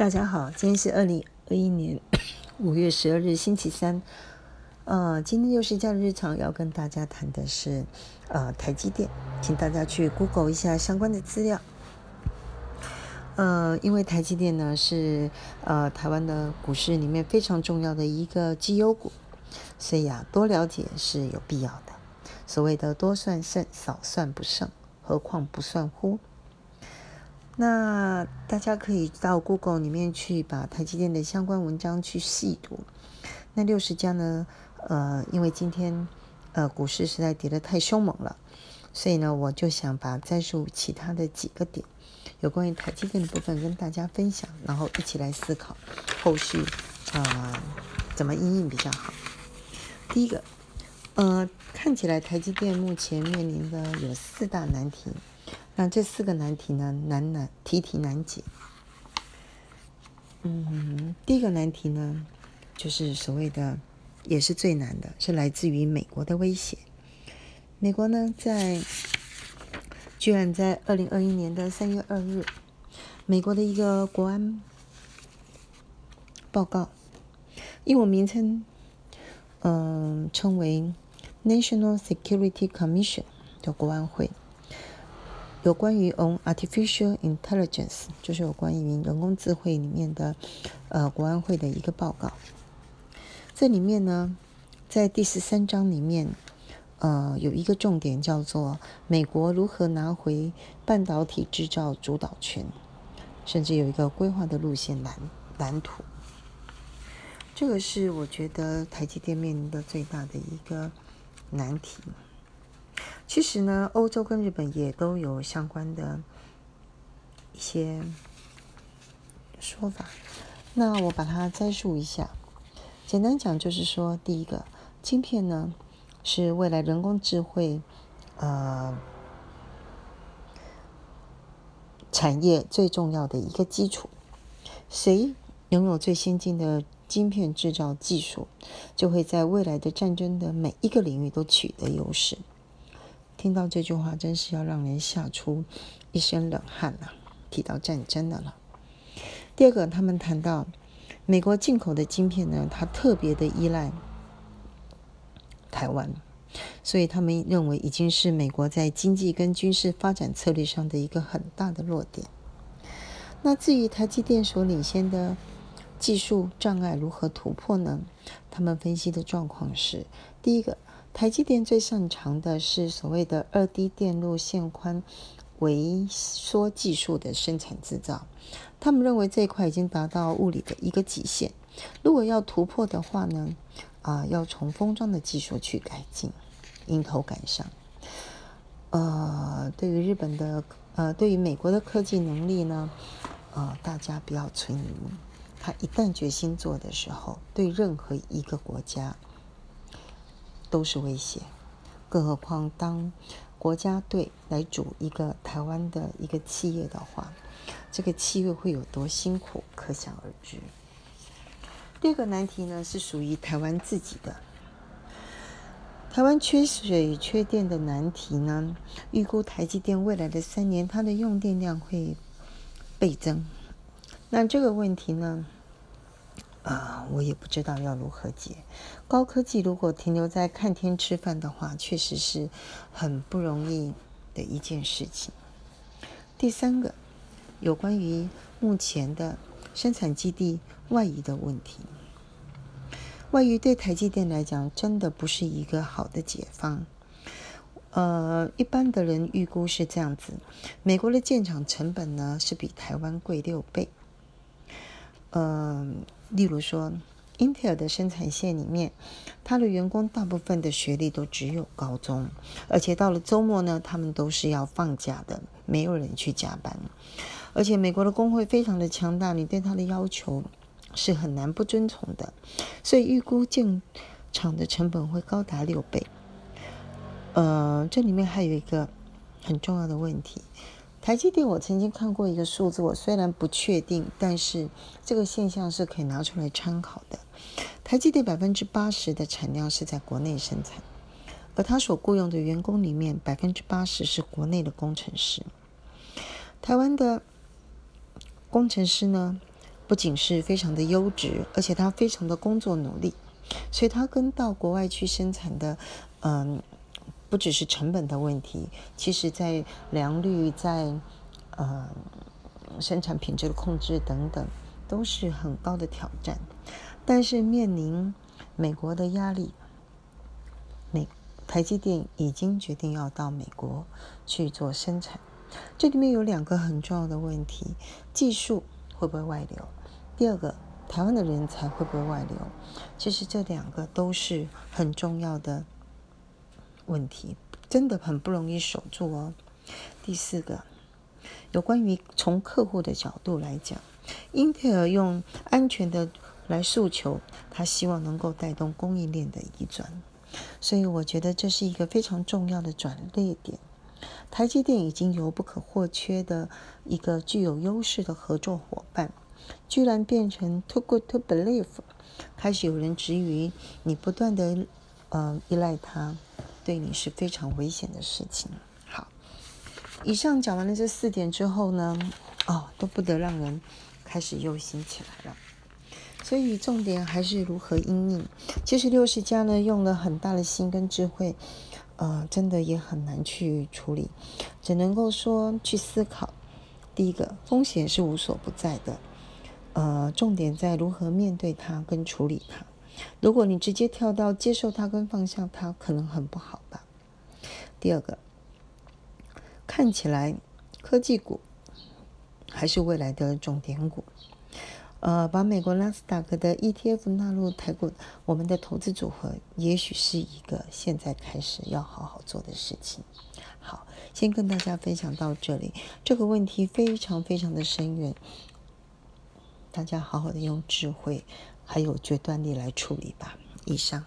大家好，今天是二零二一年 五月十二日，星期三。呃，今天又是假日常，要跟大家谈的是呃台积电，请大家去 Google 一下相关的资料。呃，因为台积电呢是呃台湾的股市里面非常重要的一个绩优股，所以啊多了解是有必要的。所谓的多算胜，少算不胜，何况不算乎？那大家可以到 Google 里面去把台积电的相关文章去细读。那六十家呢？呃，因为今天呃股市实在跌得太凶猛了，所以呢，我就想把再述其他的几个点，有关于台积电的部分跟大家分享，然后一起来思考后续啊怎么应应比较好。第一个，呃，看起来台积电目前面临的有四大难题。那这四个难题呢，难难题题难解。嗯，第一个难题呢，就是所谓的，也是最难的，是来自于美国的威胁。美国呢，在居然在二零二一年的三月二日，美国的一个国安报告，英文名称，嗯，称为 National Security Commission 的国安会。有关于 on artificial intelligence，就是有关于人工智慧里面的呃国安会的一个报告。这里面呢，在第十三章里面，呃，有一个重点叫做美国如何拿回半导体制造主导权，甚至有一个规划的路线蓝蓝图。这个是我觉得台积电面临的最大的一个难题。其实呢，欧洲跟日本也都有相关的一些说法。那我把它摘述一下，简单讲就是说，第一个，晶片呢是未来人工智慧呃产业最重要的一个基础。谁拥有最先进的晶片制造技术，就会在未来的战争的每一个领域都取得优势。听到这句话，真是要让人吓出一身冷汗呐！提到战争的了。第二个，他们谈到美国进口的晶片呢，它特别的依赖台湾，所以他们认为已经是美国在经济跟军事发展策略上的一个很大的弱点。那至于台积电所领先的技术障碍如何突破呢？他们分析的状况是：第一个。台积电最擅长的是所谓的二 D 电路线宽微缩技术的生产制造，他们认为这一块已经达到物理的一个极限。如果要突破的话呢，啊，要从封装的技术去改进，迎头赶上。呃，对于日本的，呃，对于美国的科技能力呢，呃，大家不要存疑。他一旦决心做的时候，对任何一个国家。都是威胁，更何况当国家队来组一个台湾的一个企业的话，这个企业会有多辛苦，可想而知。第二个难题呢，是属于台湾自己的，台湾缺水缺电的难题呢，预估台积电未来的三年，它的用电量会倍增。那这个问题呢？啊，我也不知道要如何解。高科技如果停留在看天吃饭的话，确实是很不容易的一件事情。第三个，有关于目前的生产基地外移的问题。外移对台积电来讲，真的不是一个好的解方。呃，一般的人预估是这样子：美国的建厂成本呢，是比台湾贵六倍。嗯。例如说，Intel 的生产线里面，他的员工大部分的学历都只有高中，而且到了周末呢，他们都是要放假的，没有人去加班。而且美国的工会非常的强大，你对他的要求是很难不遵从的，所以预估建厂的成本会高达六倍。呃，这里面还有一个很重要的问题。台积电，我曾经看过一个数字，我虽然不确定，但是这个现象是可以拿出来参考的。台积电百分之八十的产量是在国内生产，而他所雇佣的员工里面，百分之八十是国内的工程师。台湾的工程师呢，不仅是非常的优质，而且他非常的工作努力，所以他跟到国外去生产的，嗯，不只是成本的问题，其实在良率、在呃生产品质的控制等等，都是很高的挑战。但是面临美国的压力，美台积电已经决定要到美国去做生产。这里面有两个很重要的问题：技术会不会外流？第二个，台湾的人才会不会外流？其实这两个都是很重要的问题，真的很不容易守住哦。第四个，有关于从客户的角度来讲，英特尔用安全的来诉求，他希望能够带动供应链的移转，所以我觉得这是一个非常重要的转捩点。台积电已经由不可或缺的一个具有优势的合作伙伴，居然变成 too good to believe，开始有人质疑你不断的呃依赖它，对你是非常危险的事情。好，以上讲完了这四点之后呢，哦，都不得让人开始忧心起来了。所以重点还是如何应应。其实六十家呢用了很大的心跟智慧。呃，真的也很难去处理，只能够说去思考。第一个，风险是无所不在的，呃，重点在如何面对它跟处理它。如果你直接跳到接受它跟放下它，可能很不好吧。第二个，看起来科技股还是未来的重点股。呃，把美国纳斯达克的 ETF 纳入台股，我们的投资组合，也许是一个现在开始要好好做的事情。好，先跟大家分享到这里，这个问题非常非常的深远，大家好好的用智慧还有决断力来处理吧。以上。